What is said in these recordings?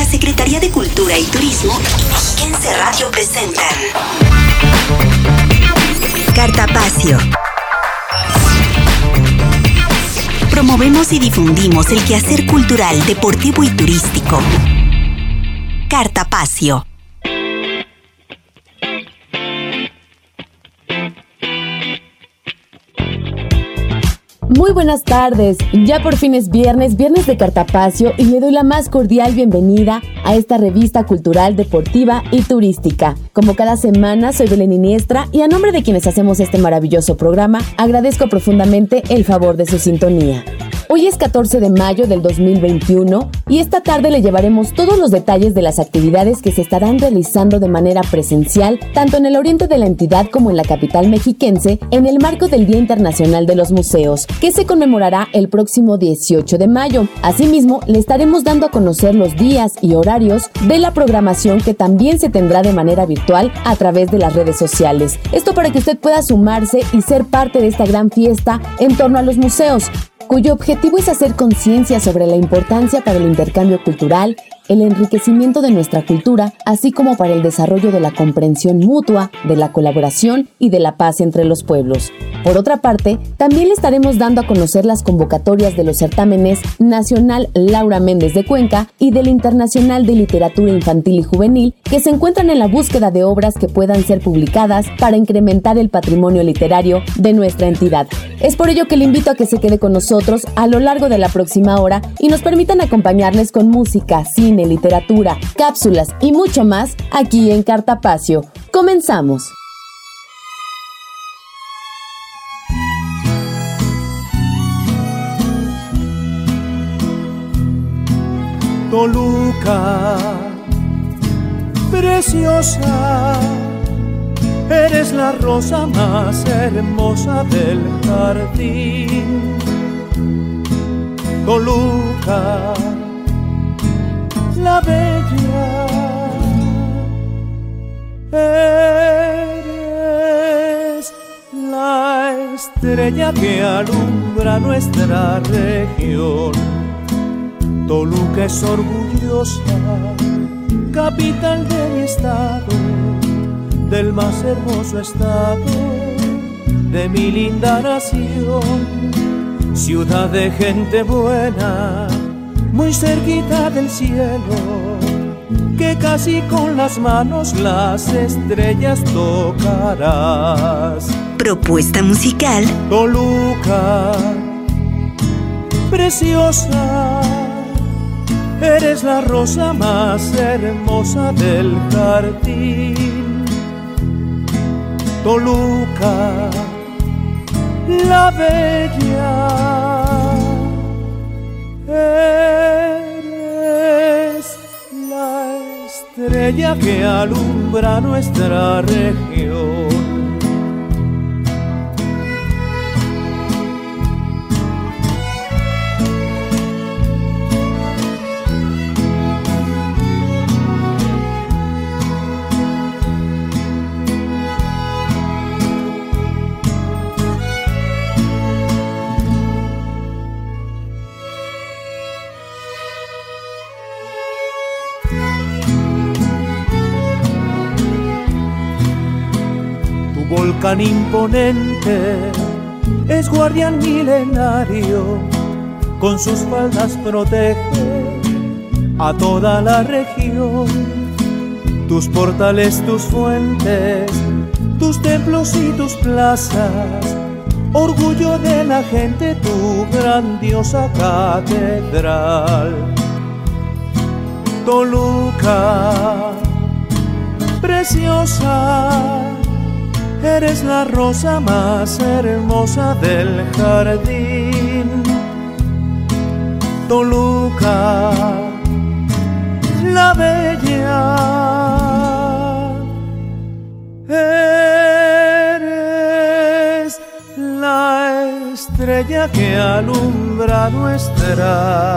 la Secretaría de Cultura y Turismo y Mexiquense Radio presentan Cartapacio. Promovemos y difundimos el quehacer cultural, deportivo y turístico. Cartapacio. Muy buenas tardes, ya por fin es viernes, viernes de Cartapacio y le doy la más cordial bienvenida a esta revista cultural, deportiva y turística. Como cada semana, soy Belén Iniestra y a nombre de quienes hacemos este maravilloso programa, agradezco profundamente el favor de su sintonía. Hoy es 14 de mayo del 2021 y esta tarde le llevaremos todos los detalles de las actividades que se estarán realizando de manera presencial tanto en el oriente de la entidad como en la capital mexiquense en el marco del Día Internacional de los Museos, que se conmemorará el próximo 18 de mayo. Asimismo, le estaremos dando a conocer los días y horarios de la programación que también se tendrá de manera virtual a través de las redes sociales. Esto para que usted pueda sumarse y ser parte de esta gran fiesta en torno a los museos cuyo objetivo es hacer conciencia sobre la importancia para el intercambio cultural el enriquecimiento de nuestra cultura, así como para el desarrollo de la comprensión mutua, de la colaboración y de la paz entre los pueblos. Por otra parte, también le estaremos dando a conocer las convocatorias de los certámenes Nacional Laura Méndez de Cuenca y del Internacional de Literatura Infantil y Juvenil, que se encuentran en la búsqueda de obras que puedan ser publicadas para incrementar el patrimonio literario de nuestra entidad. Es por ello que le invito a que se quede con nosotros a lo largo de la próxima hora y nos permitan acompañarles con música, cine, literatura, cápsulas y mucho más aquí en Cartapacio. Comenzamos. Toluca, preciosa, eres la rosa más hermosa del jardín. Toluca, la bella. Eres la estrella que alumbra nuestra región. Toluca es orgullosa, capital de mi estado, del más hermoso estado de mi linda nación. Ciudad de gente buena muy cerquita del cielo, que casi con las manos las estrellas tocarás. Propuesta musical. Toluca, preciosa, eres la rosa más hermosa del jardín. Toluca, la bella que alumbra nuestra región. Volcán imponente es guardián milenario, con sus faldas protege a toda la región. Tus portales, tus fuentes, tus templos y tus plazas, orgullo de la gente, tu grandiosa catedral. Toluca, preciosa Eres la rosa más hermosa del jardín. Toluca, la bella. Eres la estrella que alumbra nuestra.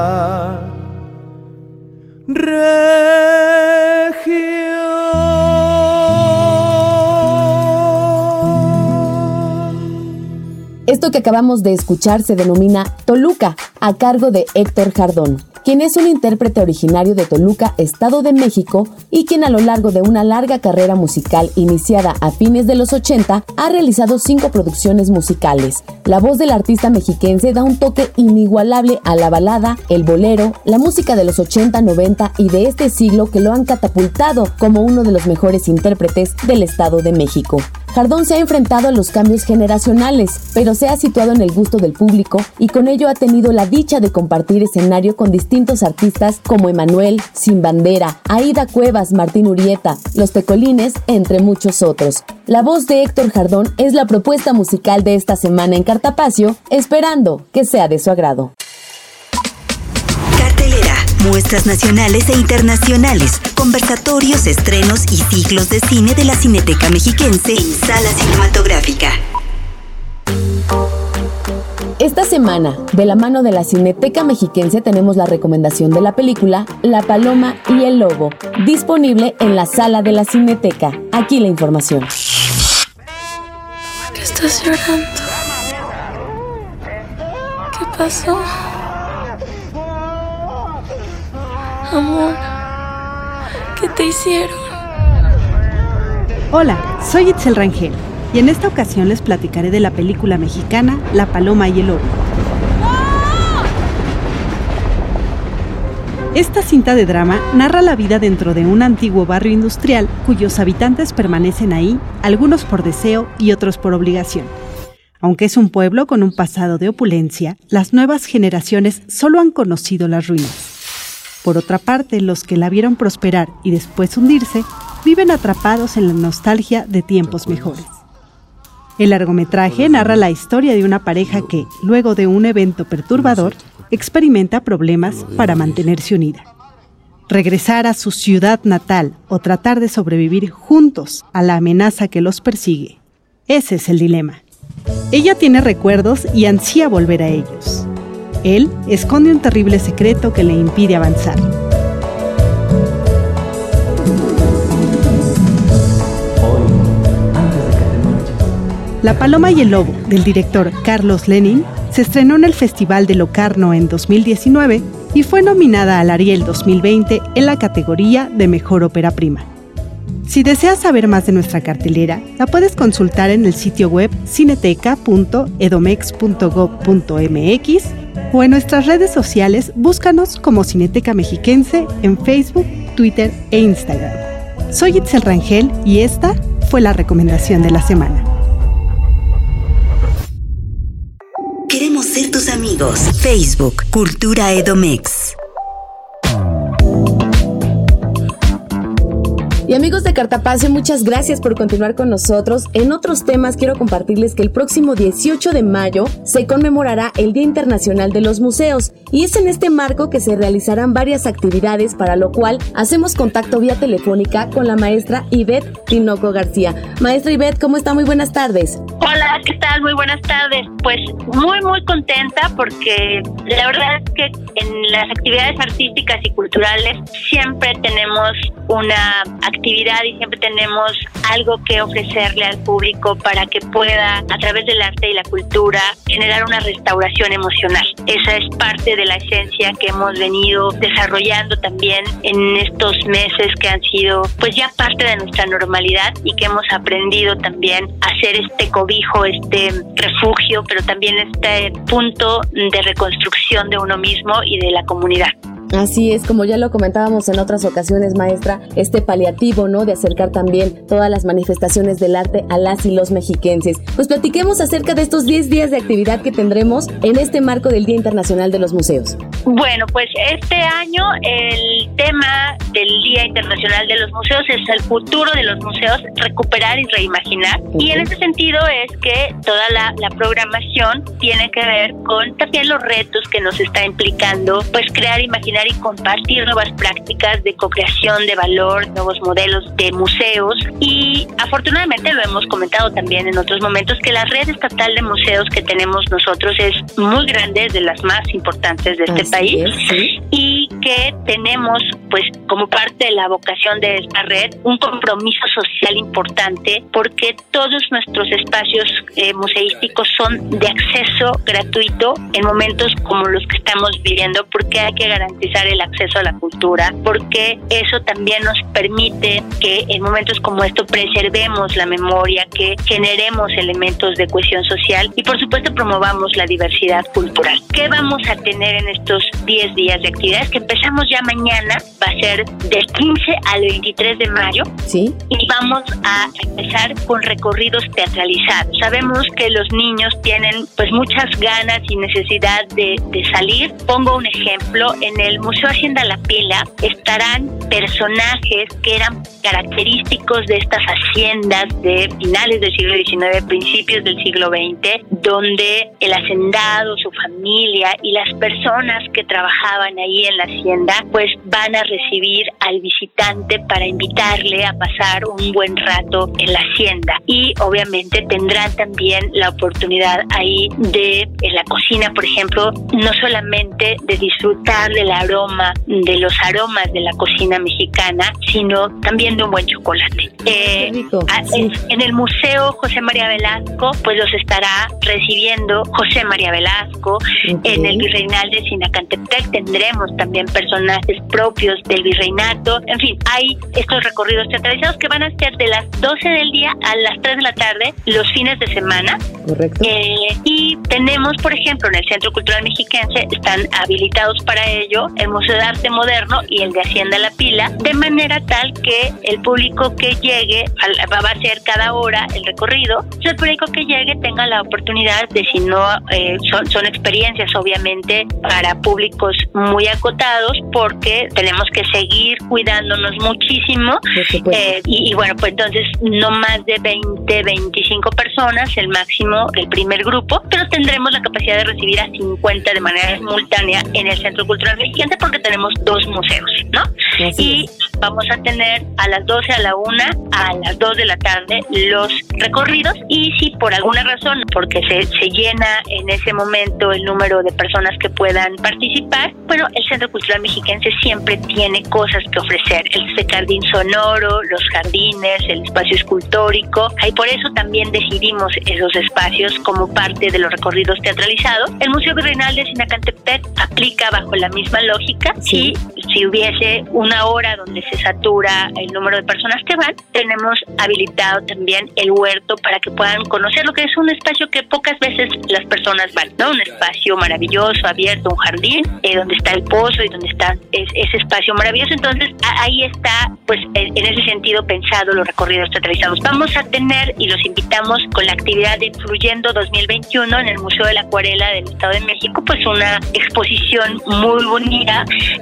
Esto que acabamos de escuchar se denomina Toluca, a cargo de Héctor Jardón. quien es un intérprete originario de Toluca, Estado de México, y quien a lo largo de una larga carrera musical iniciada a fines de los 80 ha realizado cinco producciones musicales. La voz del artista mexiquense da un toque inigualable a la balada, el bolero, la música de los 80, 90 y de este siglo que lo han catapultado como uno de los mejores intérpretes del Estado de México. Jardón se ha enfrentado a los cambios generacionales, pero se ha situado en el gusto del público y con ello ha tenido la dicha de compartir escenario con distintos artistas como Emanuel, Sin Bandera, Aida Cuevas, Martín Urieta, Los Tecolines, entre muchos otros. La voz de Héctor Jardón es la propuesta musical de esta semana en Cartapacio, esperando que sea de su agrado muestras nacionales e internacionales, conversatorios, estrenos y ciclos de cine de la Cineteca Mexiquense en Sala Cinematográfica. Esta semana, de la mano de la Cineteca Mexiquense, tenemos la recomendación de la película La Paloma y el Lobo, disponible en la sala de la Cineteca. Aquí la información. qué estás llorando? ¿Qué pasó? Amor, ¿qué te hicieron? Hola, soy Itzel Rangel y en esta ocasión les platicaré de la película mexicana La Paloma y el Lobo. Esta cinta de drama narra la vida dentro de un antiguo barrio industrial cuyos habitantes permanecen ahí, algunos por deseo y otros por obligación. Aunque es un pueblo con un pasado de opulencia, las nuevas generaciones solo han conocido las ruinas. Por otra parte, los que la vieron prosperar y después hundirse, viven atrapados en la nostalgia de tiempos mejores. El largometraje narra la historia de una pareja que, luego de un evento perturbador, experimenta problemas para mantenerse unida. Regresar a su ciudad natal o tratar de sobrevivir juntos a la amenaza que los persigue. Ese es el dilema. Ella tiene recuerdos y ansía volver a ellos. Él esconde un terrible secreto que le impide avanzar. La Paloma y el Lobo, del director Carlos Lenin, se estrenó en el Festival de Locarno en 2019 y fue nominada al Ariel 2020 en la categoría de Mejor Ópera Prima. Si deseas saber más de nuestra cartelera, la puedes consultar en el sitio web cineteca.edomex.gov.mx o en nuestras redes sociales búscanos como Cineteca Mexiquense en Facebook, Twitter e Instagram. Soy Itzel Rangel y esta fue la recomendación de la semana. Queremos ser tus amigos. Facebook, Cultura Edomex. Y amigos de Cartapacio, muchas gracias por continuar con nosotros. En otros temas quiero compartirles que el próximo 18 de mayo se conmemorará el Día Internacional de los Museos y es en este marco que se realizarán varias actividades para lo cual hacemos contacto vía telefónica con la maestra Ivette Tinoco García. Maestra Ivette, ¿cómo está? Muy buenas tardes. Hola, ¿qué tal? Muy buenas tardes. Pues muy, muy contenta porque la verdad es que en las actividades artísticas y culturales siempre tenemos una actividad y siempre tenemos algo que ofrecerle al público para que pueda, a través del arte y la cultura, generar una restauración emocional. Esa es parte de la esencia que hemos venido desarrollando también en estos meses que han sido pues ya parte de nuestra normalidad y que hemos aprendido también a ser este cobijo, este refugio, pero también este punto de reconstrucción de uno mismo y de la comunidad. Así es, como ya lo comentábamos en otras ocasiones, maestra, este paliativo, ¿no? De acercar también todas las manifestaciones del arte a las y los mexiquenses. Pues platiquemos acerca de estos 10 días de actividad que tendremos en este marco del Día Internacional de los Museos. Bueno, pues este año el tema del Día Internacional de los Museos es el futuro de los museos, recuperar y reimaginar. Y en ese sentido es que toda la, la programación tiene que ver con también los retos que nos está implicando, pues crear, imaginar y compartir nuevas prácticas de co-creación de valor, nuevos modelos de museos. Y afortunadamente lo hemos comentado también en otros momentos que la red estatal de museos que tenemos nosotros es muy grande, es de las más importantes de este país. y que tenemos pues como parte de la vocación de esta red, un compromiso social importante porque todos nuestros espacios eh, museísticos son de acceso gratuito en momentos como los que estamos viviendo porque hay que garantizar el acceso a la cultura, porque eso también nos permite que en momentos como esto preservemos la memoria, que generemos elementos de cohesión social y por supuesto promovamos la diversidad cultural. ¿Qué vamos a tener en estos 10 días de actividades que empezamos ya mañana? Va a ser del 15 al 23 de mayo. Sí. Y vamos a empezar con recorridos teatralizados. Sabemos que los niños tienen pues muchas ganas y necesidad de, de salir. Pongo un ejemplo, en el Museo Hacienda La Pila estarán personajes que eran característicos de estas haciendas de finales del siglo XIX, principios del siglo XX, donde el hacendado, su familia y las personas que trabajaban ahí en la hacienda, pues van a recibir al visitante para invitarle a pasar un buen rato en la hacienda. Y obviamente tendrán también la oportunidad ahí de, en la cocina, por ejemplo, no solamente de disfrutar del aroma, de los aromas de la cocina mexicana, sino también de un buen chocolate. Eh, en el Museo José María Velasco, pues los estará recibiendo José María Velasco. En el Virreinal de Sinacantepec tendremos también personajes propios del virreinato. En fin, hay estos recorridos teatralizados que van a ser de las 12 del día a las 3 de la tarde los fines de semana. Correcto. Eh, y tenemos, por ejemplo, en el Centro Cultural Mexiquense, están habilitados para ello el Museo de Arte Moderno y el de Hacienda La Pila, de manera tal que el público que llegue, va a ser cada hora el recorrido, el público que llegue tenga la oportunidad de, si no, eh, son, son experiencias obviamente para públicos muy acotados, porque tenemos que seguir cuidándonos muchísimo. Eh, y, y, bueno, pues entonces no más de 20, 25 personas, el máximo, el primer grupo, pero tendremos la capacidad de recibir a 50 de manera simultánea en el Centro Cultural Mexicano porque tenemos dos museos, ¿no? y vamos a tener a las 12 a la 1, a las 2 de la tarde los recorridos y si por alguna razón, porque se, se llena en ese momento el número de personas que puedan participar, bueno, el Centro Cultural Mexiquense siempre tiene cosas que ofrecer, el jardín sonoro, los jardines, el espacio escultórico, y por eso también decidimos esos espacios como parte de los recorridos teatralizados. El Museo Virreinal de Sinacantepec aplica bajo la misma lógica. Sí. Si, si hubiese una hora donde se satura el número de personas que van, tenemos habilitado también el huerto para que puedan conocer lo que es un espacio que pocas veces las personas van, ¿no? Un espacio maravilloso, abierto, un jardín, eh, donde está el pozo y donde está ese espacio maravilloso. Entonces, ahí está, pues, en ese sentido pensado los recorridos teatralizados. Vamos a tener y los invitamos con la actividad de Fluyendo 2021 en el Museo de la Acuarela del Estado de México, pues una exposición muy bonita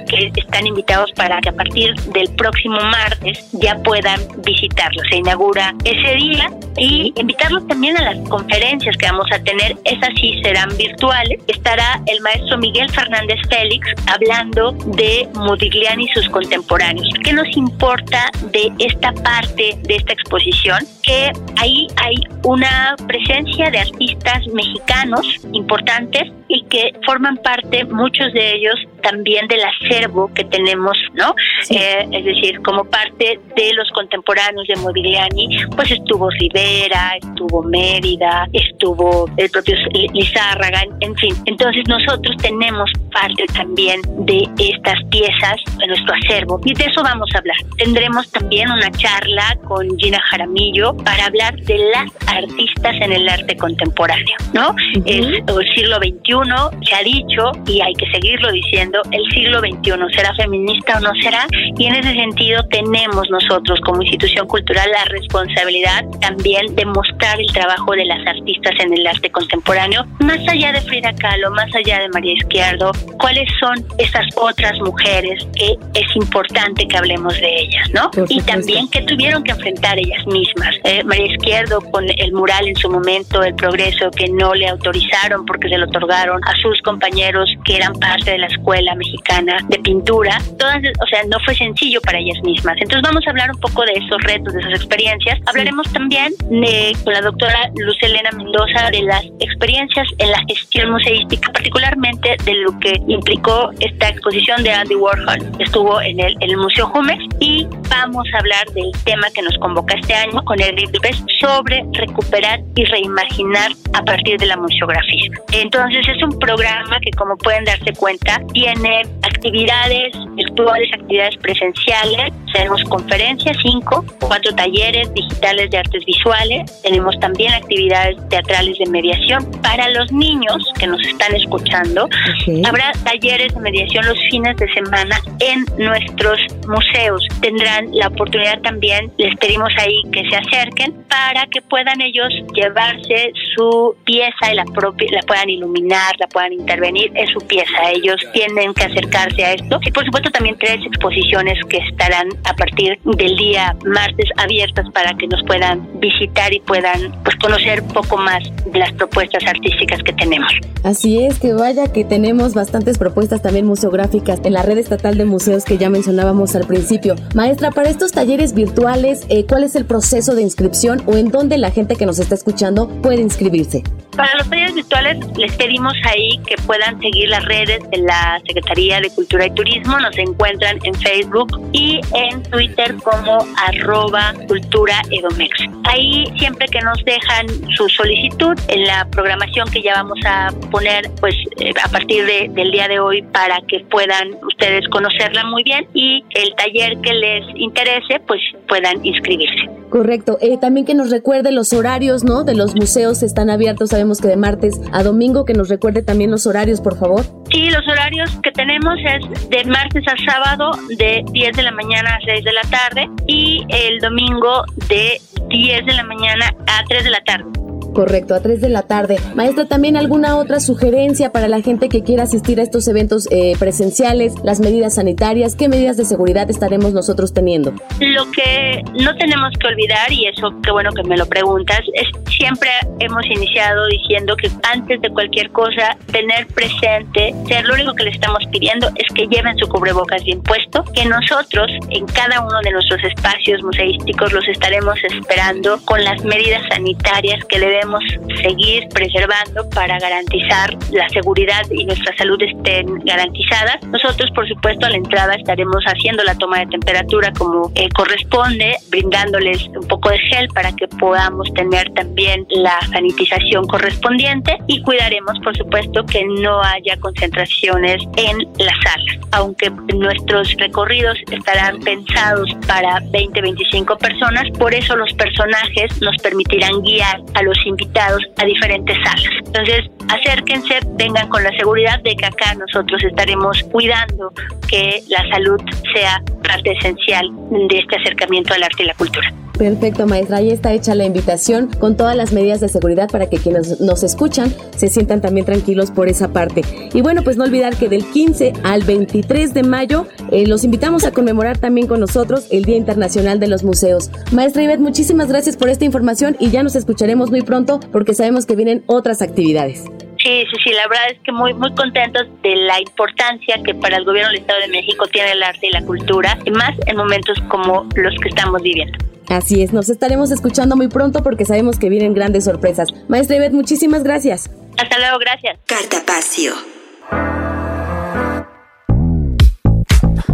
que están invitados para que a partir del próximo martes ya puedan visitarlo. Se inaugura ese día y invitarlos también a las conferencias que vamos a tener. Esas sí serán virtuales. Estará el maestro Miguel Fernández Félix hablando de Modigliani y sus contemporáneos. ¿Qué nos importa de esta parte de esta exposición? Que ahí hay una presencia de artistas mexicanos importantes y que forman parte, muchos de ellos, también del acervo que tenemos, ¿no? Eh, es decir, como parte de los contemporáneos de Modigliani, pues estuvo Rivera, estuvo Mérida, estuvo el propio Lizárraga, en fin. Entonces nosotros tenemos parte también de estas piezas en nuestro acervo y de eso vamos a hablar. Tendremos también una charla con Gina Jaramillo para hablar de las artistas en el arte contemporáneo, ¿no? Es el siglo XXI, se ha dicho y hay que seguirlo diciendo, el siglo XXI será feminista o no será y en ese sentido tenemos nosotros como institución cultural la responsabilidad también de mostrar el trabajo de las artistas en el arte contemporáneo, más allá de Frida Kahlo, más allá de María Izquierdo, cuáles son esas otras mujeres que es importante que hablemos de ellas, ¿no? Y también que tuvieron que enfrentar ellas mismas eh, María Izquierdo con el mural en su momento, el progreso que no le autorizaron porque se lo otorgaron a sus compañeros que eran parte de la escuela mexicana de pintura. Todas, o sea, no fue sencillo para ellas mismas. Entonces vamos a hablar un poco de esos retos, de esas experiencias. Hablaremos también de, con la doctora Luz Elena Mendoza de las experiencias en la gestión museística, particularmente de lo que implicó esta exposición de Andy Warhol. Estuvo en el, el Museo Jumex y vamos a hablar del tema que nos convoca este año con el Lipes sobre recuperar y reimaginar a partir de la museografía. Entonces es un programa que como pueden darse cuenta tiene actividades virtuales, actividades presenciales, tenemos conferencias, cinco, cuatro talleres digitales de artes visuales, tenemos también actividades teatrales de mediación. Para los niños que nos están escuchando, habrá talleres de mediación los fines de semana en nuestros museos. Tendrán la oportunidad también, les pedimos ahí que se acerquen para que puedan ellos llevarse su pieza y la propia, la puedan iluminar, la puedan intervenir, es su pieza. Ellos tienen que acercarse a esto. Y por supuesto también tres exposiciones que estarán a partir del día martes abiertas para que nos puedan visitar y puedan pues conocer un poco más de las propuestas artísticas que tenemos. Así es, que vaya que tenemos bastantes propuestas también museográficas en la red estatal de museos que ya mencionábamos al principio. Maestra, para estos talleres virtuales, eh, ¿cuál es el proceso de inscripción o en dónde la gente que nos está escuchando puede inscribirse? Para los talleres virtuales les pedimos ahí que puedan seguir las redes de la Secretaría de Cultura y Turismo. Nos encuentran en Facebook y en Twitter como arroba cultura edomex. Ahí siempre que nos dejan su solicitud en la programación que ya vamos a poner pues eh, a partir de, del día de hoy para que puedan ustedes conocerla muy bien y el taller que les interese pues puedan inscribirse. Correcto. Eh, también que nos recuerde los horarios, ¿no? De los museos están abiertos, sabemos que de martes a domingo, que nos recuerde también los horarios, por favor. Sí, los horarios que tenemos es de martes a sábado de 10 de la mañana a 6 de la tarde y el domingo de 10 de la mañana a 3 de la tarde. Correcto, a 3 de la tarde. Maestra, ¿también alguna otra sugerencia para la gente que quiera asistir a estos eventos eh, presenciales? Las medidas sanitarias, ¿qué medidas de seguridad estaremos nosotros teniendo? Lo que no tenemos que olvidar, y eso qué bueno que me lo preguntas, es siempre hemos iniciado diciendo que antes de cualquier cosa, tener presente, ser lo único que le estamos pidiendo es que lleven su cubrebocas bien puesto, que nosotros en cada uno de nuestros espacios museísticos los estaremos esperando con las medidas sanitarias que le deben seguir preservando para garantizar la seguridad y nuestra salud estén garantizadas. Nosotros, por supuesto, a la entrada estaremos haciendo la toma de temperatura como eh, corresponde, brindándoles un poco de gel para que podamos tener también la sanitización correspondiente y cuidaremos, por supuesto, que no haya concentraciones en la sala. Aunque nuestros recorridos estarán pensados para 20-25 personas, por eso los personajes nos permitirán guiar a los invitados a diferentes salas. Entonces, acérquense, vengan con la seguridad de que acá nosotros estaremos cuidando que la salud sea parte esencial de este acercamiento al arte y la cultura. Perfecto, maestra. Ahí está hecha la invitación con todas las medidas de seguridad para que quienes nos escuchan se sientan también tranquilos por esa parte. Y bueno, pues no olvidar que del 15 al 23 de mayo eh, los invitamos a conmemorar también con nosotros el Día Internacional de los Museos. Maestra Ivette, muchísimas gracias por esta información y ya nos escucharemos muy pronto porque sabemos que vienen otras actividades. Sí, sí, sí, la verdad es que muy, muy contentos de la importancia que para el gobierno del Estado de México tiene el arte y la cultura, y más en momentos como los que estamos viviendo. Así es, nos estaremos escuchando muy pronto porque sabemos que vienen grandes sorpresas. Maestra Ivette, muchísimas gracias. Hasta luego, gracias. Cartapacio.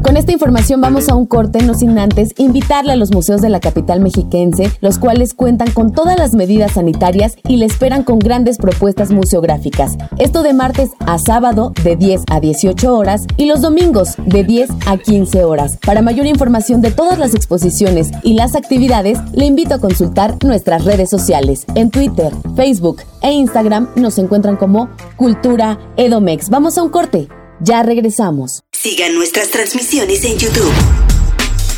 Con esta información vamos a un corte, no sin antes invitarle a los museos de la capital mexiquense, los cuales cuentan con todas las medidas sanitarias y le esperan con grandes propuestas museográficas. Esto de martes a sábado de 10 a 18 horas y los domingos de 10 a 15 horas. Para mayor información de todas las exposiciones y las actividades, le invito a consultar nuestras redes sociales. En Twitter, Facebook e Instagram nos encuentran como Cultura Edomex. Vamos a un corte. Ya regresamos. Sigan nuestras transmisiones en YouTube.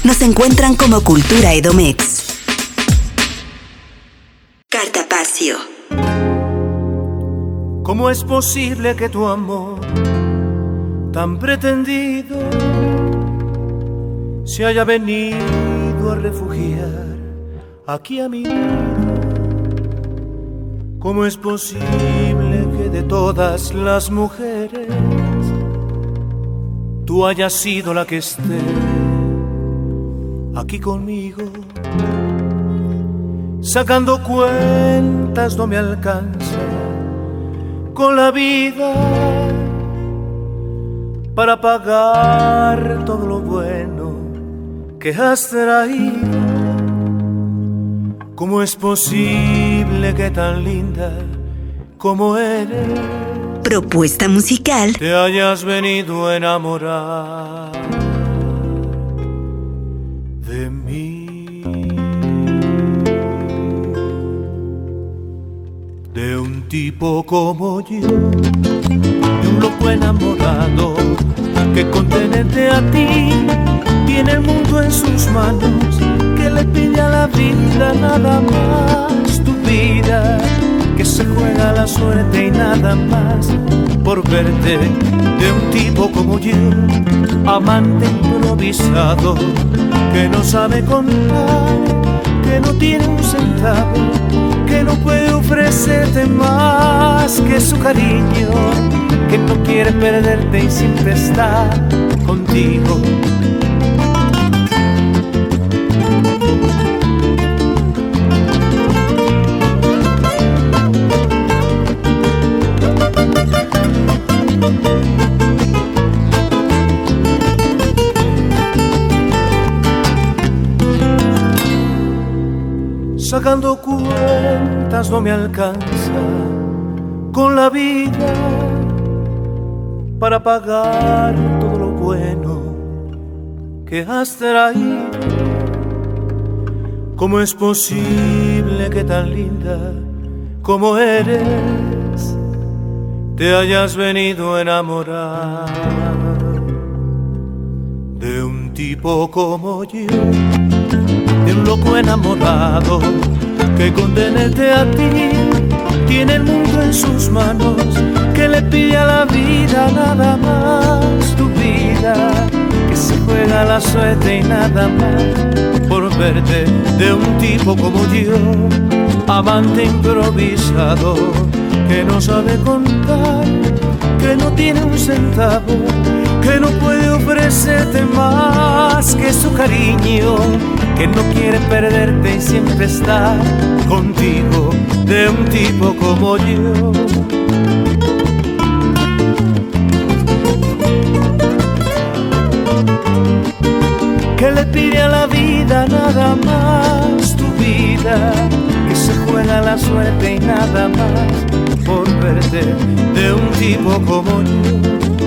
Nos encuentran como Cultura Edomex. Cartapacio. ¿Cómo es posible que tu amor tan pretendido se haya venido a refugiar aquí a mi ¿Cómo es posible que de todas las mujeres tú hayas sido la que esté aquí conmigo? Sacando cuentas no me alcanza con la vida para pagar todo lo bueno que has traído ¿Cómo es posible que tan linda como eres? Propuesta musical. Te hayas venido a enamorar de mí. De un tipo como yo, de un loco enamorado que con tenerte a ti tiene el mundo en sus manos que le pide a la vida nada más tu vida, que se juega la suerte y nada más por verte de un tipo como yo, amante improvisado, que no sabe contar, que no tiene un centavo, que no puede ofrecerte más que su cariño, que no quiere perderte y siempre está contigo no me alcanza con la vida para pagar todo lo bueno que has traído. ¿Cómo es posible que tan linda como eres te hayas venido a enamorar de un tipo como yo? de un loco enamorado que con a ti. Tiene el mundo en sus manos, que le pide a la vida nada más. Tu vida, que se juega la suerte y nada más. Por verte de un tipo como yo, amante improvisado, que no sabe contar, que no tiene un centavo, que no puede ofrecerte más que su cariño que no quiere perderte y siempre está contigo de un tipo como yo. Que le pide a la vida nada más tu vida, que se juega la suerte y nada más por verte de un tipo como yo.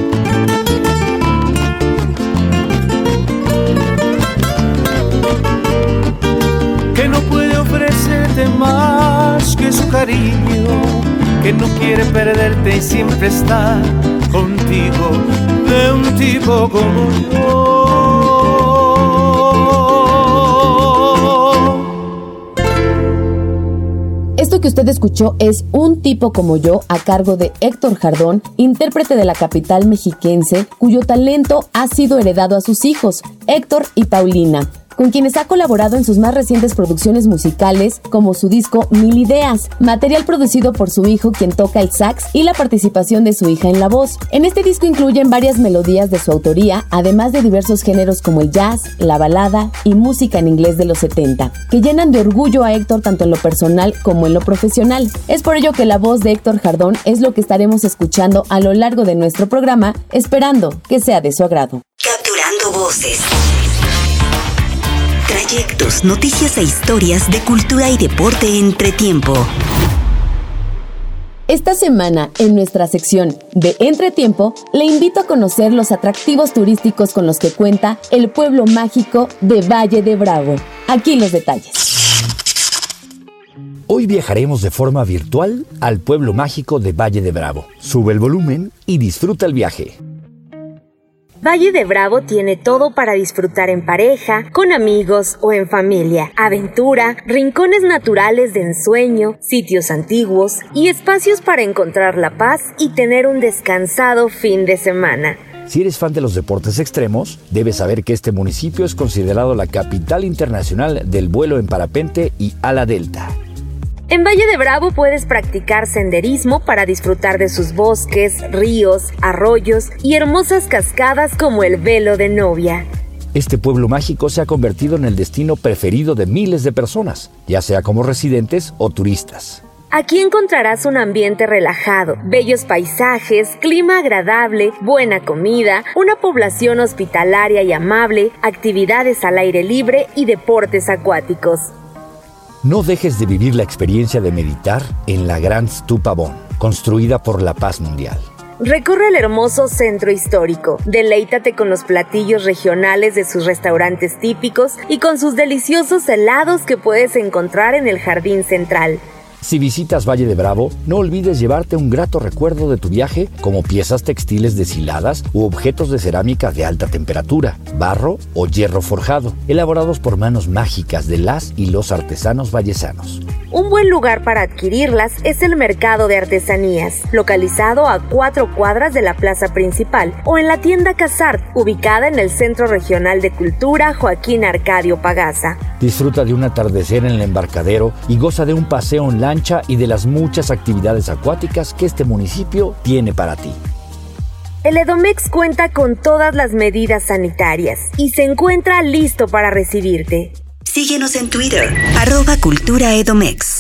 Cariño, que no quiere perderte y siempre está contigo de un tipo como yo. Esto que usted escuchó es Un tipo como yo a cargo de Héctor Jardón, intérprete de la capital mexiquense, cuyo talento ha sido heredado a sus hijos, Héctor y Paulina con quienes ha colaborado en sus más recientes producciones musicales, como su disco Mil Ideas, material producido por su hijo quien toca el sax y la participación de su hija en la voz. En este disco incluyen varias melodías de su autoría, además de diversos géneros como el jazz, la balada y música en inglés de los 70, que llenan de orgullo a Héctor tanto en lo personal como en lo profesional. Es por ello que la voz de Héctor Jardón es lo que estaremos escuchando a lo largo de nuestro programa, esperando que sea de su agrado. Capturando voces trayectos, noticias e historias de cultura y deporte entre tiempo. Esta semana, en nuestra sección de Entretiempo, le invito a conocer los atractivos turísticos con los que cuenta el pueblo mágico de Valle de Bravo. Aquí los detalles. Hoy viajaremos de forma virtual al pueblo mágico de Valle de Bravo. Sube el volumen y disfruta el viaje. Valle de Bravo tiene todo para disfrutar en pareja, con amigos o en familia. Aventura, rincones naturales de ensueño, sitios antiguos y espacios para encontrar la paz y tener un descansado fin de semana. Si eres fan de los deportes extremos, debes saber que este municipio es considerado la capital internacional del vuelo en parapente y ala delta. En Valle de Bravo puedes practicar senderismo para disfrutar de sus bosques, ríos, arroyos y hermosas cascadas como el velo de novia. Este pueblo mágico se ha convertido en el destino preferido de miles de personas, ya sea como residentes o turistas. Aquí encontrarás un ambiente relajado, bellos paisajes, clima agradable, buena comida, una población hospitalaria y amable, actividades al aire libre y deportes acuáticos. No dejes de vivir la experiencia de meditar en la Gran Stupa Bon, construida por la paz mundial. Recorre el hermoso centro histórico, deleítate con los platillos regionales de sus restaurantes típicos y con sus deliciosos helados que puedes encontrar en el jardín central. Si visitas Valle de Bravo, no olvides llevarte un grato recuerdo de tu viaje como piezas textiles deshiladas u objetos de cerámica de alta temperatura, barro o hierro forjado, elaborados por manos mágicas de las y los artesanos vallesanos. Un buen lugar para adquirirlas es el Mercado de Artesanías, localizado a cuatro cuadras de la plaza principal, o en la tienda Casart, ubicada en el Centro Regional de Cultura Joaquín Arcadio Pagaza. Disfruta de un atardecer en el embarcadero y goza de un paseo en lancha y de las muchas actividades acuáticas que este municipio tiene para ti. El Edomex cuenta con todas las medidas sanitarias y se encuentra listo para recibirte. Síguenos en Twitter, arroba Cultura Edomex.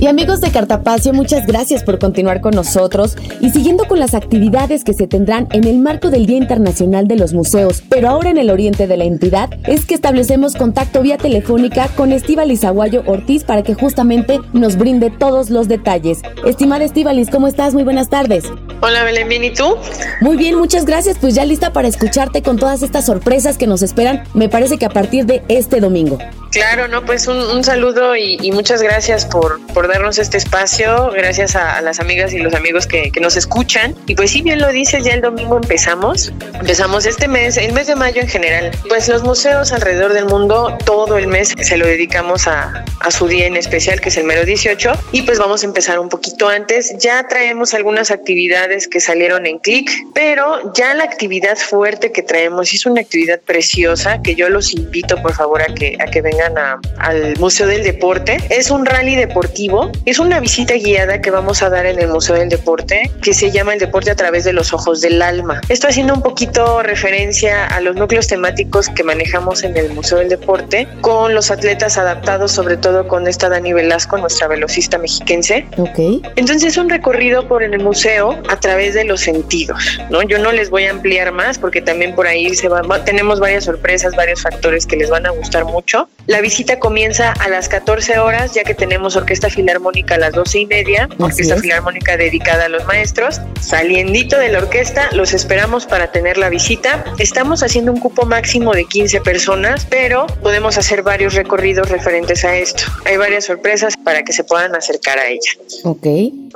Y amigos de Cartapacio, muchas gracias por continuar con nosotros y siguiendo con las actividades que se tendrán en el marco del Día Internacional de los Museos, pero ahora en el oriente de la entidad, es que establecemos contacto vía telefónica con Estíbalis Aguayo Ortiz para que justamente nos brinde todos los detalles. Estimada Estíbalis, ¿cómo estás? Muy buenas tardes. Hola Belén, ¿bien y tú? Muy bien, muchas gracias. Pues ya lista para escucharte con todas estas sorpresas que nos esperan, me parece que a partir de este domingo. Claro, no, pues un, saludo y, muchas gracias por, por darnos este espacio, gracias a, las amigas y los amigos que, que, nos escuchan. Y pues sí, bien lo dices, ya el domingo empezamos. Empezamos este mes, el mes de mayo en general. Pues los museos alrededor del mundo, todo el mes se lo dedicamos a, a su día en especial, que es el mero 18. Y pues vamos a empezar un poquito antes. Ya traemos algunas actividades que salieron en clic, pero ya la actividad fuerte que traemos es una actividad preciosa que yo los invito por favor a que, a que vengan al Museo del Deporte. Es un rally deportivo, es una visita guiada que vamos a dar en el Museo del Deporte que se llama El Deporte a través de los ojos del alma. Esto haciendo un poquito referencia a los núcleos temáticos que manejamos en el Museo del Deporte con los atletas adaptados, sobre todo con esta Dani Velasco, nuestra velocista mexiquense. Ok. Entonces es un recorrido por el museo a través de los sentidos, ¿no? Yo no les voy a ampliar más porque también por ahí se va, tenemos varias sorpresas, varios factores que les van a gustar mucho. La visita comienza a las 14 horas, ya que tenemos Orquesta Filarmónica a las 12 y media, Orquesta Filarmónica dedicada a los maestros. Saliendito de la orquesta, los esperamos para tener la visita. Estamos haciendo un cupo máximo de 15 personas, pero podemos hacer varios recorridos referentes a esto. Hay varias sorpresas para que se puedan acercar a ella. Ok.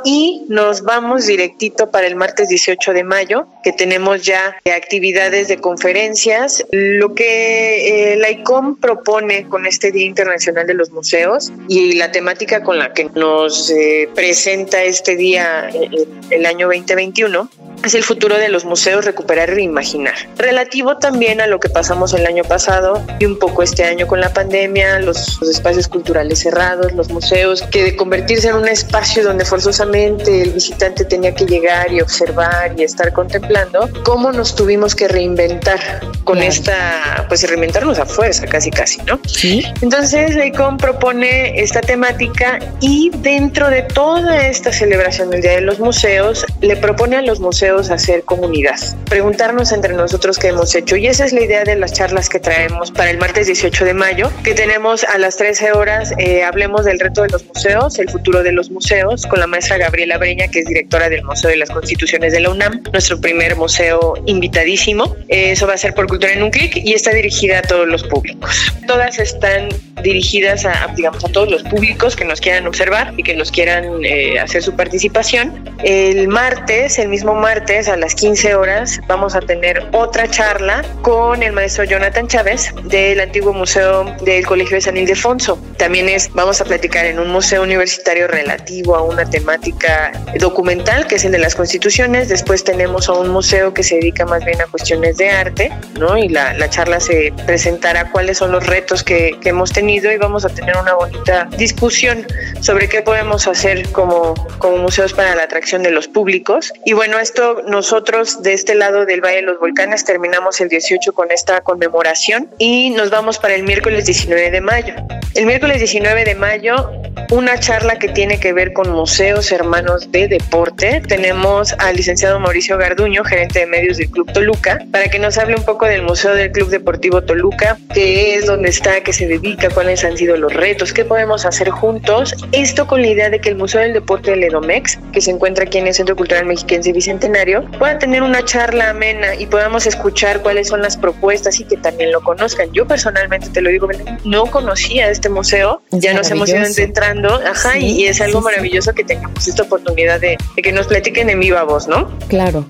Y nos vamos directito para el martes 18 de mayo, que tenemos ya actividades de conferencias. Lo que eh, la ICOM propone con este Día Internacional de los Museos y la temática con la que nos eh, presenta este día eh, el año 2021 es el futuro de los museos recuperar y reimaginar. Relativo también a lo que pasamos el año pasado y un poco este año con la pandemia, los, espacios culturales cerrados, los museos, que de convertirse en un espacio donde forzosamente el visitante tenía que llegar y observar y estar contemplando, cómo nos tuvimos que reinventar con esta, pues reinventarnos a fuerza, casi casi, ¿no? Sí. Entonces, ICOM propone esta temática y dentro de toda esta celebración del Día de los Museos, le propone a los museos hacer comunidad, preguntarnos entre nosotros qué hemos hecho. Y esa es la idea de las charlas que traemos para el martes 18 de mayo, que tenemos a las 13 horas, eh, hablemos del reto de los museos, el futuro de los museos, con la maestra Gabriela Breña, que es directora del Museo de las Constituciones de la UNAM, nuestro primer museo invitadísimo. eso va a ser por Cultura en un Clic y está dirigida a todos los públicos. Todas están dirigidas a, digamos, a todos los públicos que nos quieran observar y que nos quieran eh, hacer su participación. El martes, el mismo martes a las 15 horas, vamos a tener otra charla con el maestro Jonathan Chávez del antiguo museo del Colegio de San Ildefonso. También es, vamos a platicar en un museo universitario relativo a una temática documental, que es el de las constituciones. Después tenemos a un museo que se dedica más bien a cuestiones de arte, ¿no? Y la, la charla se presentará cuáles son los retos que, que hemos tenido y vamos a tener una bonita discusión sobre qué podemos hacer como, como museos para la atracción de los públicos. Y bueno, esto nosotros de este lado del Valle de los Volcanes terminamos el 18 con esta conmemoración y nos vamos para el miércoles 19 de mayo. El miércoles 19 de mayo una charla que tiene que ver con museos hermanos de deporte. Tenemos al licenciado Mauricio Garduño, gerente de medios del Club Toluca, para que nos hable un poco del Museo del Club Deportivo Toluca, qué es, dónde está, qué se dedica, cuáles han sido los retos, qué podemos hacer juntos. Esto con la idea de que el Museo del Deporte del Edomex, que se encuentra aquí en el Centro Cultural Mexiquense Bicentenario, pueda tener una charla amena y podamos escuchar cuáles son las propuestas y que también lo conozcan. Yo personalmente te lo digo, no conocía este museo, ya nos hemos ido entrando, ajá, y, es algo maravilloso que tengamos esta oportunidad de, de, que nos platiquen en viva voz, ¿no? Claro.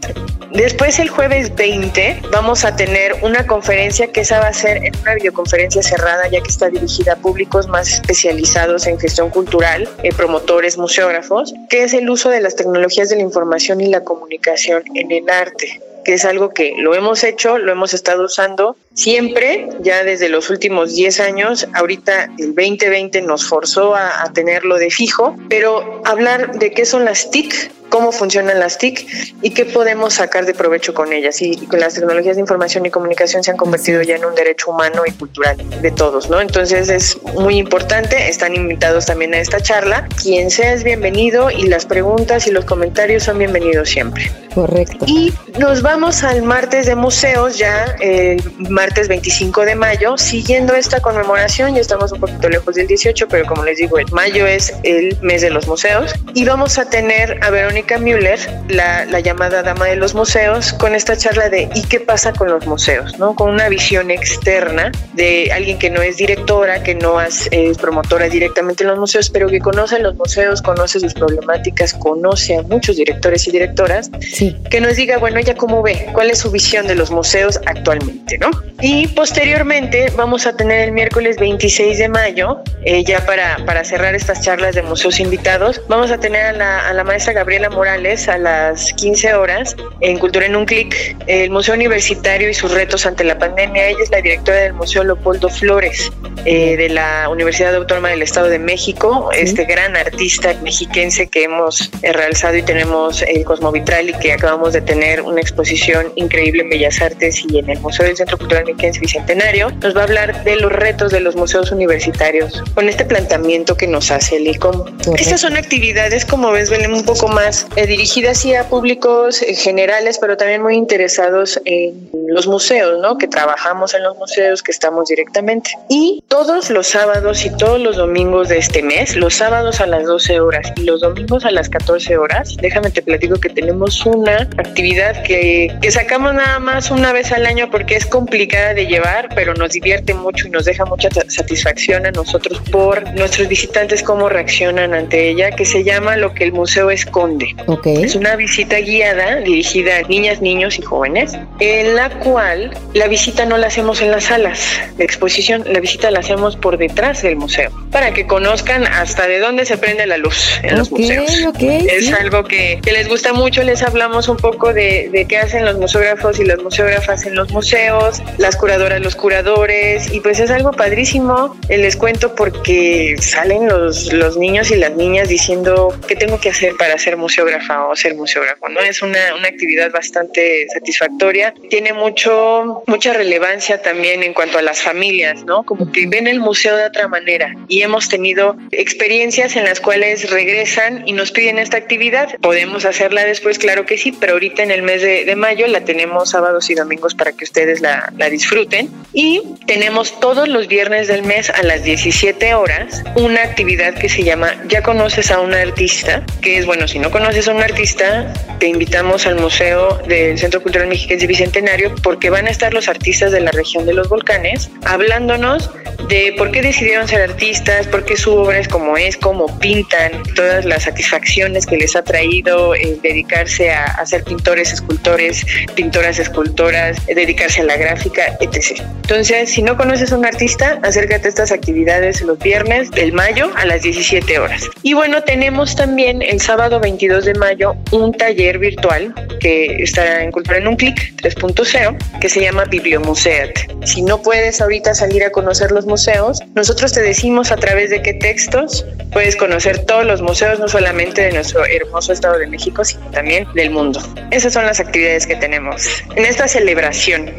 Después el jueves 20 vamos a tener una conferencia que esa va a ser en una videoconferencia cerrada ya que está dirigida a públicos más especializados en gestión cultural, eh, promotores, museógrafos, que es el uso de las tecnologías de la información y la comunicación en el arte que es algo que lo hemos hecho, lo hemos estado usando siempre, ya desde los últimos 10 años, ahorita el 2020 nos forzó a, a tenerlo de fijo, pero hablar de qué son las TIC, cómo funcionan las TIC y qué podemos sacar de provecho con ellas. Y con las tecnologías de información y comunicación se han convertido ya en un derecho humano y cultural de todos, ¿no? Entonces es muy importante, están invitados también a esta charla. Quien sea es bienvenido y las preguntas y los comentarios son bienvenidos siempre. Correcto. Y nos vamos al martes de museos ya, el martes 25 de mayo, siguiendo esta conmemoración, ya estamos un poquito lejos del 18, pero como les digo, el mayo es el mes de los museos y vamos a tener a Verónica Müller, la, la llamada dama de los museos, con esta charla de ¿y qué pasa con los museos? ¿no? Con una visión externa de alguien que no es directora, que no es, promotora directamente en los museos, pero que conoce los museos, conoce sus problemáticas, conoce a muchos directores y directoras. Sí que nos diga, bueno, ella cómo ve, cuál es su visión de los museos actualmente, ¿no? Y posteriormente vamos a tener el miércoles 26 de mayo, eh, ya para, para cerrar estas charlas de museos invitados, vamos a tener a la, a la maestra Gabriela Morales a las 15 horas en Cultura en un Clic, el Museo Universitario y sus retos ante la pandemia. Ella es la directora del Museo Leopoldo Flores eh, de la Universidad Autónoma del Estado de México, ¿Sí? este gran artista mexiquense que hemos eh, realzado y tenemos el Cosmovitral y que acabamos de tener una exposición increíble en Bellas Artes y en el Museo del Centro Cultural Mexiquense Bicentenario. Nos va a hablar de los retos de los museos universitarios con este planteamiento que nos hace el ICOM. Estas son actividades, como ves, Belén, un poco más eh, dirigidas sí a públicos eh, generales, pero también muy interesados en los museos, ¿no? Que trabajamos en los museos, que estamos directamente. Y todos los sábados y todos los domingos de este mes, los sábados a las 12 horas y los domingos a las 14 horas, déjame te platico que tenemos una actividad que, que sacamos nada más una vez al año porque es complicada de llevar, pero nos divierte mucho y nos deja mucha satisfacción a nosotros por nuestros visitantes cómo reaccionan ante ella, que se llama Lo que el museo esconde. Okay. Es una visita guiada dirigida a niñas, niños y jóvenes, en la cual la visita no la hacemos en las salas de exposición, la visita la hacemos por detrás del museo, para que conozcan hasta de dónde se prende la luz en los okay, museos. Okay, es sí. algo que, que, les gusta mucho, les hablamos un poco de, de, qué hacen los museógrafos y las museógrafas en los museos, las curadoras, los curadores, y pues es algo padrísimo, les cuento porque salen los, los niños y las niñas diciendo qué tengo que hacer para ser museógrafa o ser museógrafo, ¿no? Es una, una actividad bastante satisfactoria, tiene mucho, mucha relevancia también en cuanto a las familias, ¿no? Como que ven el museo de otra manera y hemos tenido experiencias en las cuales regresan y nos piden esta actividad. Podemos hacerla después, claro que sí, pero ahorita en el mes de, de mayo la tenemos sábados y domingos para que ustedes la, la disfruten. Y tenemos todos los viernes del mes a las 17 horas una actividad que se llama Ya conoces a un artista, que es, bueno, si no conoces a un artista, te invitamos al Museo del Centro Cultural Mexiquense Bicentenario porque van a estar los artistas de la región de los volcanes hablándonos de por qué decidieron ser artistas, por qué su obra es como es, cómo pintan, todas las satisfacciones que les ha traído eh, dedicarse a, a, ser pintores, escultores, pintoras, escultoras, dedicarse a la gráfica, etc. Entonces, si no conoces a un artista, acércate a estas actividades los viernes del mayo a las 17 horas. Y bueno, tenemos también el sábado 22 de mayo un taller virtual que está en Cultura en un Clic 3.0 que se llama Bibliomuseat. Si no puedes ahorita salir a conocer los museos, nosotros te decimos a través de qué textos puedes conocer todos los museos, no solamente de nuestro hermoso Estado de México, sino también del mundo. Esas son las actividades que tenemos en esta celebración.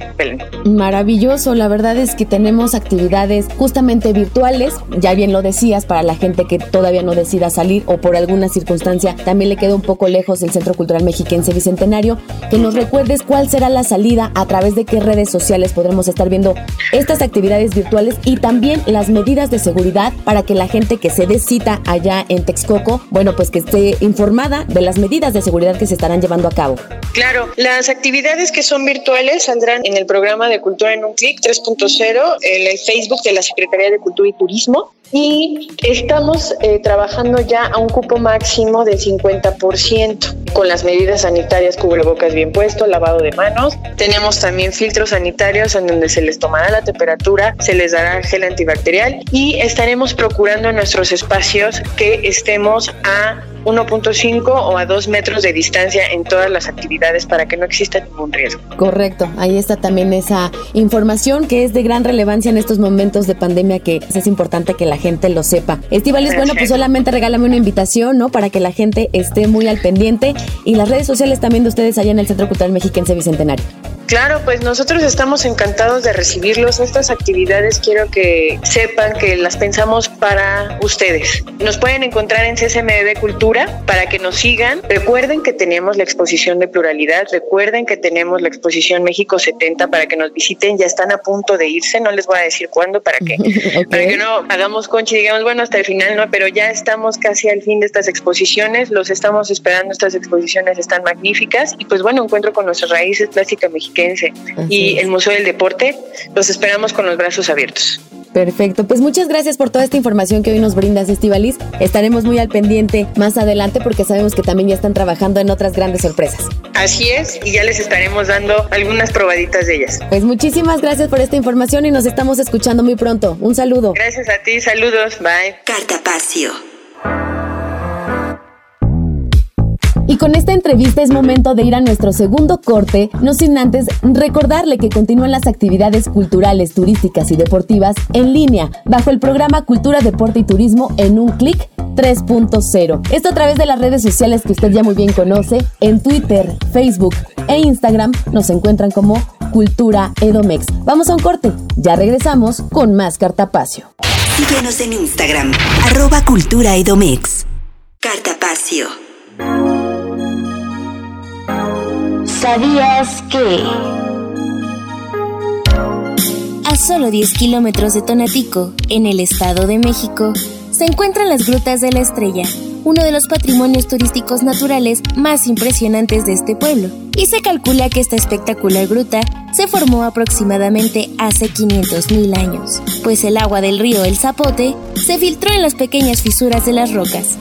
Maravilloso, la verdad es que tenemos actividades justamente virtuales, ya bien lo decías, para la gente que todavía no decida salir o por alguna circunstancia también le queda un poco lejos el Centro Cultural Mexiquense Bicentenario, que nos recuerdes cuál será la salida, a través de qué redes sociales podremos estar viendo estas actividades virtuales y también las medidas de seguridad para que la gente que se dé cita allá en Texcoco, bueno, pues que esté informada de las medidas de seguridad que se estarán llevando a cabo. Claro, las actividades que son virtuales saldrán en el programa de Cultura en un Clic 3.0, en el Facebook de la Secretaría de Cultura y Turismo y estamos eh, trabajando ya a un cupo máximo del 50% con las medidas sanitarias, cubrebocas bien puesto, lavado de manos. Tenemos también filtros sanitarios en donde se les tomará la temperatura, se les dará gel antibacterial y estaremos procurando en nuestros espacios que estemos a 1.5 o a 2 metros de distancia en todas las actividades para que no exista ningún riesgo. Correcto, ahí está también esa información que es de gran relevancia en estos momentos de pandemia que es importante que la gente lo sepa. Estivales, bueno, pues solamente regálame una invitación, ¿no? Para que la gente esté muy al pendiente y las redes sociales también de ustedes allá en el Centro Cultural Mexiquense Bicentenario. Claro, pues nosotros estamos encantados de recibirlos. Estas actividades quiero que sepan que las pensamos para ustedes. Nos pueden encontrar en CSMB Cultura para que nos sigan. Recuerden que tenemos la exposición de pluralidad, recuerden que tenemos la exposición México 70 para que nos visiten. Ya están a punto de irse, no les voy a decir cuándo para que, para que no hagamos concha y digamos, bueno, hasta el final no, pero ya estamos casi al fin de estas exposiciones. Los estamos esperando, estas exposiciones están magníficas. Y pues bueno, encuentro con nuestras raíces plásticas mexicanas y el Museo del Deporte. Los esperamos con los brazos abiertos. Perfecto, pues muchas gracias por toda esta información que hoy nos brindas, Estivalis. Estaremos muy al pendiente más adelante porque sabemos que también ya están trabajando en otras grandes sorpresas. Así es, y ya les estaremos dando algunas probaditas de ellas. Pues muchísimas gracias por esta información y nos estamos escuchando muy pronto. Un saludo. Gracias a ti, saludos, bye. Cartapacio. Y con esta entrevista es momento de ir a nuestro segundo corte, no sin antes recordarle que continúan las actividades culturales, turísticas y deportivas en línea bajo el programa Cultura, Deporte y Turismo en un clic 3.0. Esto a través de las redes sociales que usted ya muy bien conoce, en Twitter, Facebook e Instagram nos encuentran como Cultura Edomex. Vamos a un corte, ya regresamos con más Cartapacio. Síguenos en Instagram, arroba Cultura Edomex. Cartapacio. ¿Sabías que? A solo 10 kilómetros de Tonatico, en el Estado de México, se encuentran las Grutas de la Estrella, uno de los patrimonios turísticos naturales más impresionantes de este pueblo. Y se calcula que esta espectacular gruta se formó aproximadamente hace 500.000 años, pues el agua del río El Zapote se filtró en las pequeñas fisuras de las rocas,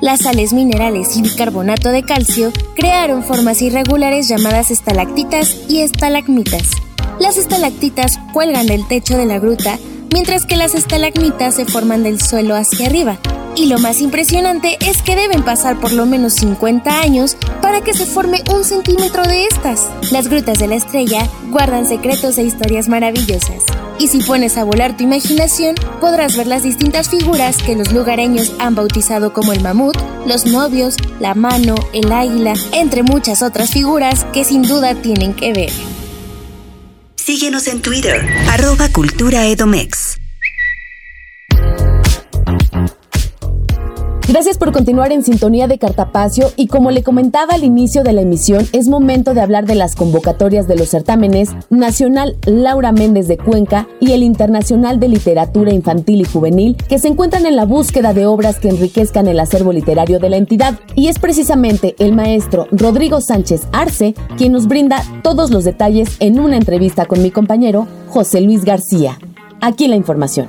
las sales minerales y bicarbonato de calcio crearon formas irregulares llamadas estalactitas y estalagmitas. Las estalactitas cuelgan del techo de la gruta, mientras que las estalagmitas se forman del suelo hacia arriba. Y lo más impresionante es que deben pasar por lo menos 50 años para que se forme un centímetro de estas. Las grutas de la estrella guardan secretos e historias maravillosas. Y si pones a volar tu imaginación, podrás ver las distintas figuras que los lugareños han bautizado como el mamut, los novios, la mano, el águila, entre muchas otras figuras que sin duda tienen que ver. Síguenos en Twitter, arroba Cultura Edomex. Gracias por continuar en sintonía de Cartapacio y como le comentaba al inicio de la emisión, es momento de hablar de las convocatorias de los certámenes Nacional Laura Méndez de Cuenca y el Internacional de Literatura Infantil y Juvenil, que se encuentran en la búsqueda de obras que enriquezcan el acervo literario de la entidad. Y es precisamente el maestro Rodrigo Sánchez Arce quien nos brinda todos los detalles en una entrevista con mi compañero José Luis García. Aquí la información.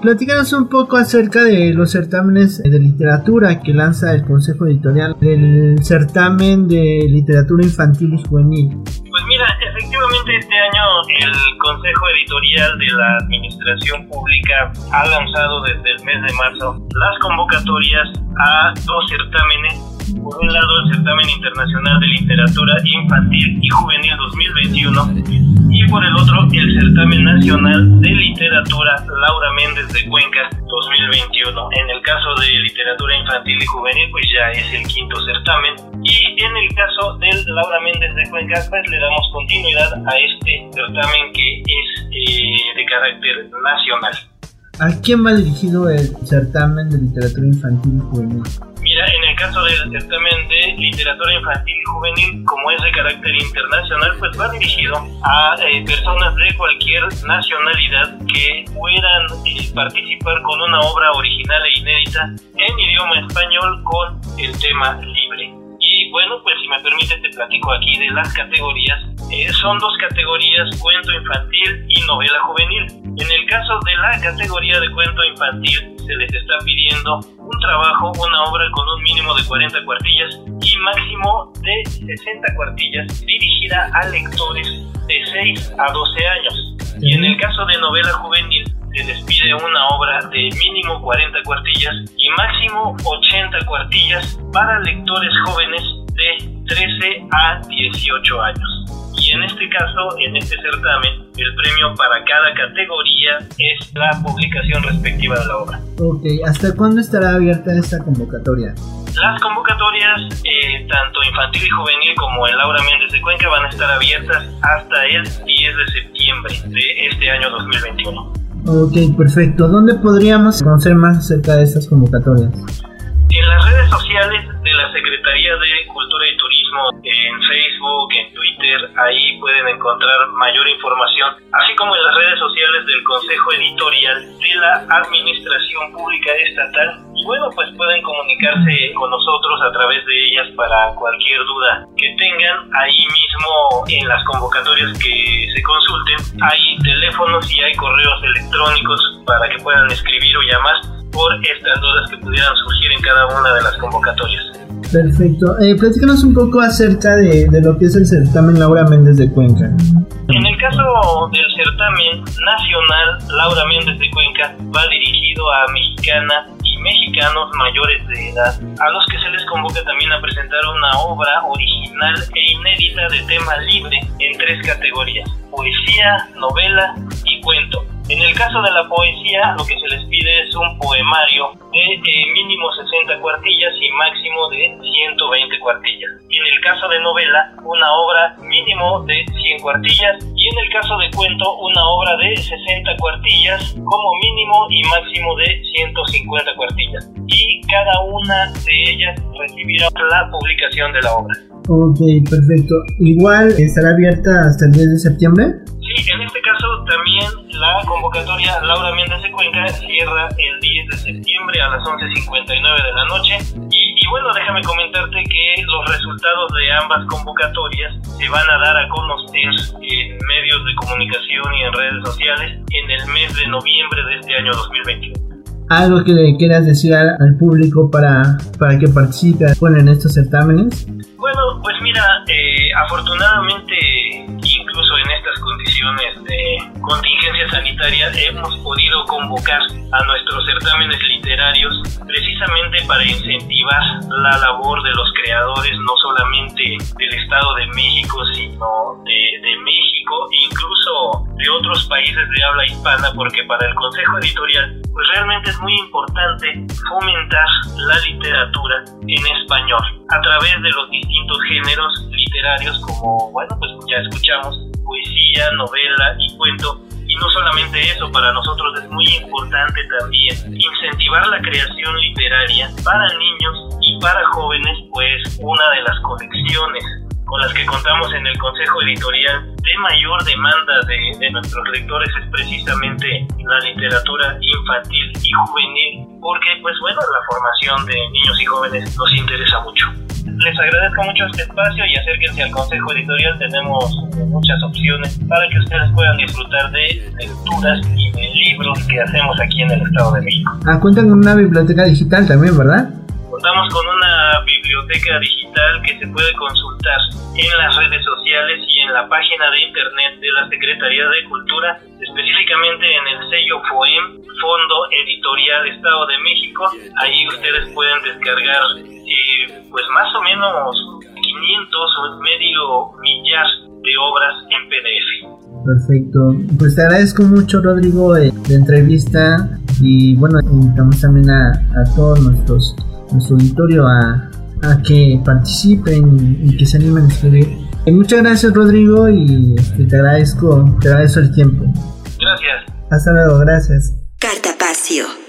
Platícanos un poco acerca de los certámenes de literatura que lanza el Consejo Editorial del certamen de literatura infantil y juvenil. Pues mira, efectivamente este año el Consejo Editorial de la Administración Pública ha lanzado desde el mes de marzo las convocatorias a dos certámenes por un lado, el Certamen Internacional de Literatura Infantil y Juvenil 2021 y por el otro, el Certamen Nacional de Literatura Laura Méndez de Cuenca 2021. En el caso de Literatura Infantil y Juvenil, pues ya es el quinto certamen. Y en el caso del Laura Méndez de Cuenca, pues le damos continuidad a este certamen que es eh, de carácter nacional. ¿A quién va dirigido el certamen de literatura infantil y juvenil? Mira, en el caso del certamen de literatura infantil y juvenil, como es de carácter internacional, pues va dirigido a eh, personas de cualquier nacionalidad que puedan eh, participar con una obra original e inédita en idioma español con el tema libre. Bueno, pues si me permite te platico aquí de las categorías. Eh, son dos categorías, cuento infantil y novela juvenil. En el caso de la categoría de cuento infantil, se les está pidiendo un trabajo, una obra con un mínimo de 40 cuartillas y máximo de 60 cuartillas dirigida a lectores de 6 a 12 años. Y en el caso de novela juvenil, se les pide una obra de mínimo 40 cuartillas y máximo 80 cuartillas para lectores jóvenes de 13 a 18 años. Y en este caso, en este certamen, el premio para cada categoría es la publicación respectiva de la obra. Ok, ¿hasta cuándo estará abierta esta convocatoria? Las convocatorias, eh, tanto infantil y juvenil como el Laura Méndez de Cuenca, van a estar abiertas hasta el 10 de septiembre de este año 2021. Ok, perfecto. ¿Dónde podríamos conocer más acerca de estas convocatorias? En las redes sociales de la Secretaría de Cultura y Turismo, en Facebook, en Twitter, ahí pueden encontrar mayor información, así como en las redes sociales del Consejo Editorial de la Administración Pública Estatal. Y bueno, pues pueden comunicarse con nosotros a través de ellas para cualquier duda que tengan. Ahí mismo en las convocatorias que se consulten hay teléfonos y hay correos electrónicos para que puedan escribir o llamar por estas dudas que pudieran surgir en cada una de las convocatorias. Perfecto. Eh, platícanos un poco acerca de, de, lo que es el certamen Laura Méndez de Cuenca. En el caso del certamen nacional Laura Méndez de Cuenca va dirigido a mexicana y mexicanos mayores de edad, a los que se les convoca también a presentar una obra original e inédita de tema libre en tres categorías, poesía, novela y cuento. En el caso de la poesía, lo que se les pide es un poemario de eh, mínimo 60 cuartillas y máximo de 120 cuartillas. Y en el caso de novela, una obra mínimo de 100 cuartillas y en el caso de cuento, una obra de 60 cuartillas como mínimo y máximo de 150 cuartillas. Y cada una de ellas recibirá la publicación de la obra. Ok, perfecto. Igual estará abierta hasta el 10 de septiembre. Sí, en este caso la convocatoria Laura Méndez de Cuenca cierra el 10 de septiembre a las 11.59 de la noche. Y, y, bueno, déjame comentarte que los resultados de ambas convocatorias se van a dar a conocer en medios de comunicación y en redes sociales en el mes de noviembre de este año 2021. ¿Algo que le quieras decir al, al público para, para que participe en estos certámenes? Bueno, pues mira, eh, afortunadamente, en estas condiciones de contingencia sanitaria, hemos podido convocar a nuestros certámenes literarios precisamente para incentivar la labor de los creadores, no solamente del Estado de México, sino de, de México incluso de otros países de habla hispana, porque para el Consejo Editorial, pues realmente es muy importante fomentar la literatura en español a través de los distintos géneros literarios como, bueno, pues ya escuchamos, poesía, novela y cuento. Y no solamente eso, para nosotros es muy importante también incentivar la creación literaria para niños y para jóvenes, pues una de las colecciones con las que contamos en el Consejo Editorial de mayor demanda de, de, nuestros lectores es precisamente la literatura infantil y juvenil, porque pues bueno, la formación de niños y jóvenes nos interesa mucho. Les agradezco mucho este espacio y acérquense al Consejo Editorial, tenemos muchas opciones para que ustedes puedan disfrutar de lecturas y de libros que hacemos aquí en el Estado de México. Ah, cuentan con una biblioteca digital también, ¿verdad? Contamos con una biblioteca digital que se puede consultar en las redes sociales y en la página de internet de la Secretaría de Cultura, específicamente en el sello FOEM, Fondo Editorial Estado de México. Ahí ustedes pueden descargar eh, pues más o menos 500 o medio millar de obras en PDF. Perfecto. Pues te agradezco mucho, Rodrigo, de, de entrevista. Y bueno, invitamos también a todos nuestros nuestro auditorio a, a, que participen y que se animen a escribir. Y muchas gracias Rodrigo y este, te agradezco, te agradezco el tiempo. Gracias. Hasta luego, gracias. Cartapacio.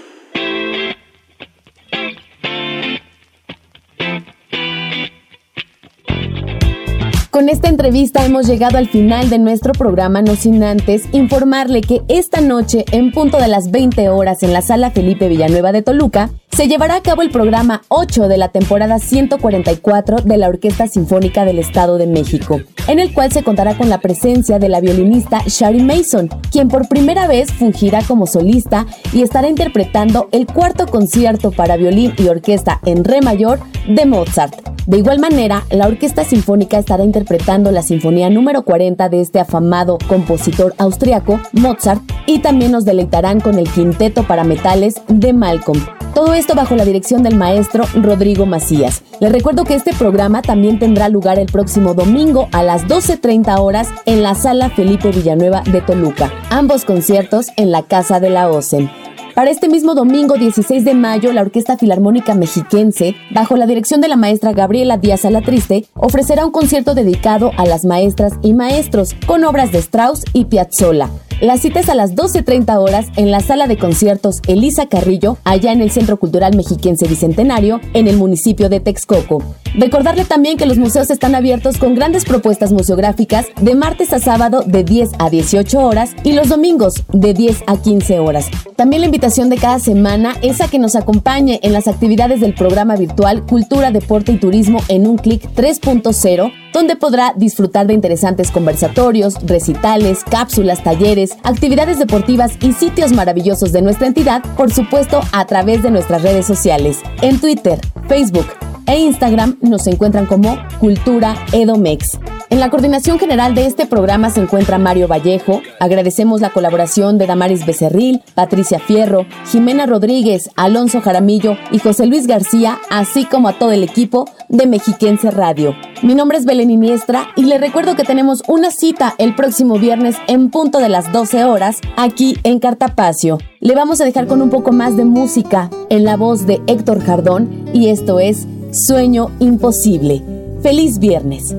Con esta entrevista hemos llegado al final de nuestro programa, no sin antes informarle que esta noche, en punto de las 20 horas en la sala Felipe Villanueva de Toluca, se llevará a cabo el programa 8 de la temporada 144 de la Orquesta Sinfónica del Estado de México, en el cual se contará con la presencia de la violinista Shari Mason, quien por primera vez fungirá como solista y estará interpretando el cuarto concierto para violín y orquesta en re mayor de Mozart. De igual manera, la Orquesta Sinfónica estará interpretando la Sinfonía número 40 de este afamado compositor austriaco, Mozart, y también nos deleitarán con el Quinteto para Metales de Malcolm. Todo esto bajo la dirección del maestro Rodrigo Macías. Les recuerdo que este programa también tendrá lugar el próximo domingo a las 12.30 horas en la sala Felipe Villanueva de Toluca. Ambos conciertos en la Casa de la OCEN. Para este mismo domingo 16 de mayo, la Orquesta Filarmónica Mexiquense, bajo la dirección de la maestra Gabriela Díaz Alatriste, ofrecerá un concierto dedicado a las maestras y maestros, con obras de Strauss y Piazzolla. La cita es a las 12.30 horas en la sala de conciertos Elisa Carrillo, allá en el Centro Cultural Mexiquense Bicentenario, en el municipio de Texcoco. Recordarle también que los museos están abiertos con grandes propuestas museográficas de martes a sábado de 10 a 18 horas y los domingos de 10 a 15 horas. También la invitación de cada semana es a que nos acompañe en las actividades del programa virtual Cultura, Deporte y Turismo en un clic 3.0 donde podrá disfrutar de interesantes conversatorios, recitales, cápsulas, talleres, actividades deportivas y sitios maravillosos de nuestra entidad, por supuesto a través de nuestras redes sociales. En Twitter, Facebook, e Instagram nos encuentran como Cultura Edomex. En la coordinación general de este programa se encuentra Mario Vallejo. Agradecemos la colaboración de Damaris Becerril, Patricia Fierro, Jimena Rodríguez, Alonso Jaramillo y José Luis García, así como a todo el equipo de Mexiquense Radio. Mi nombre es Belén Iniestra y le recuerdo que tenemos una cita el próximo viernes en punto de las 12 horas aquí en Cartapacio. Le vamos a dejar con un poco más de música en la voz de Héctor Jardón y esto es Sueño Imposible. Feliz viernes.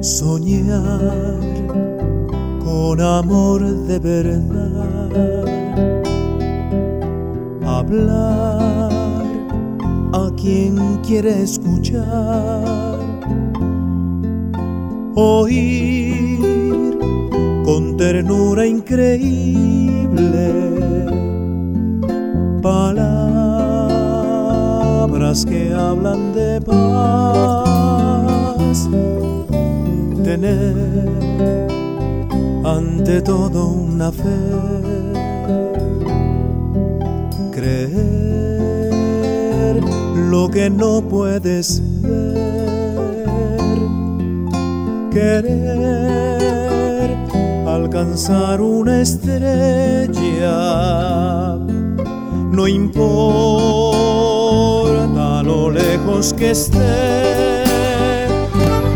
Soñar con amor de verdad. Hablar quien quiere escuchar. Oír con ternura increíble. Palabras que hablan de paz tener ante todo una fe, creer lo que no puedes ver, querer alcanzar una estrella, no importa lo lejos que esté.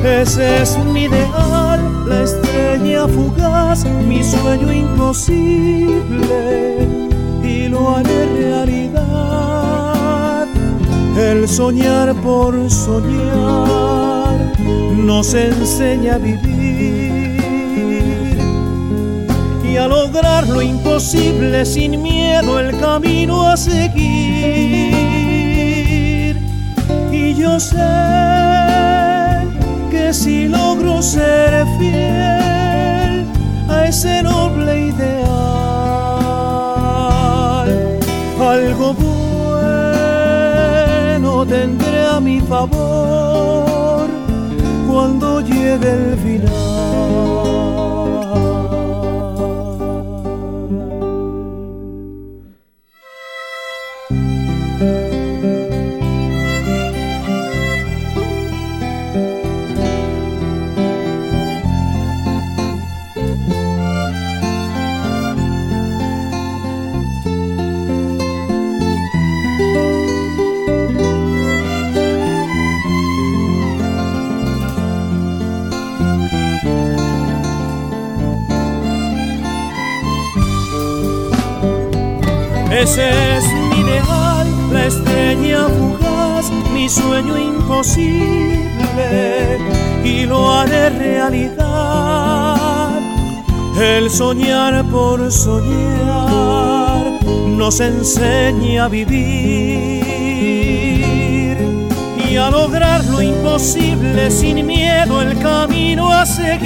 Ese es mi ideal, la estrella fugaz, mi sueño imposible. Y lo haré realidad. El soñar por soñar nos enseña a vivir y a lograr lo imposible sin miedo el camino a seguir. Y yo sé que si logro ser fiel a ese noble ideal, cuando llegue el final. Ese es mi ideal, la estrella fugaz, mi sueño imposible y lo haré realidad. El soñar por soñar nos enseña a vivir y a lograr lo imposible sin miedo el camino a seguir.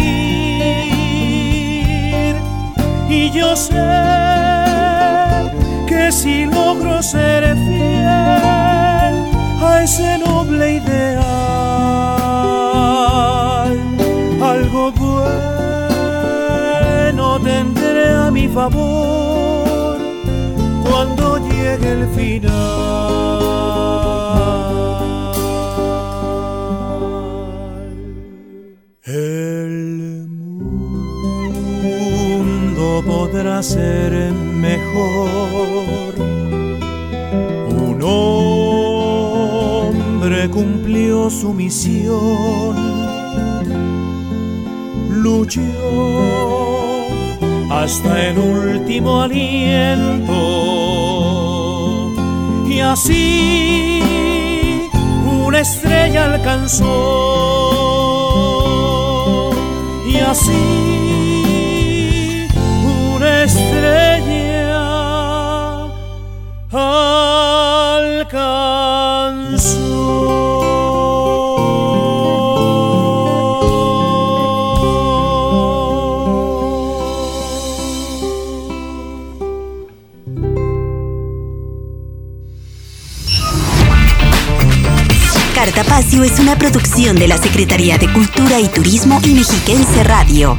Y yo sé si logro ser fiel a ese noble ideal, algo bueno tendré a mi favor cuando llegue el final. El mundo podrá ser mejor. Cumplió su misión, luchó hasta el último aliento. Y así una estrella alcanzó. Y así una estrella Es una producción de la Secretaría de Cultura y Turismo y Mexiquense Radio.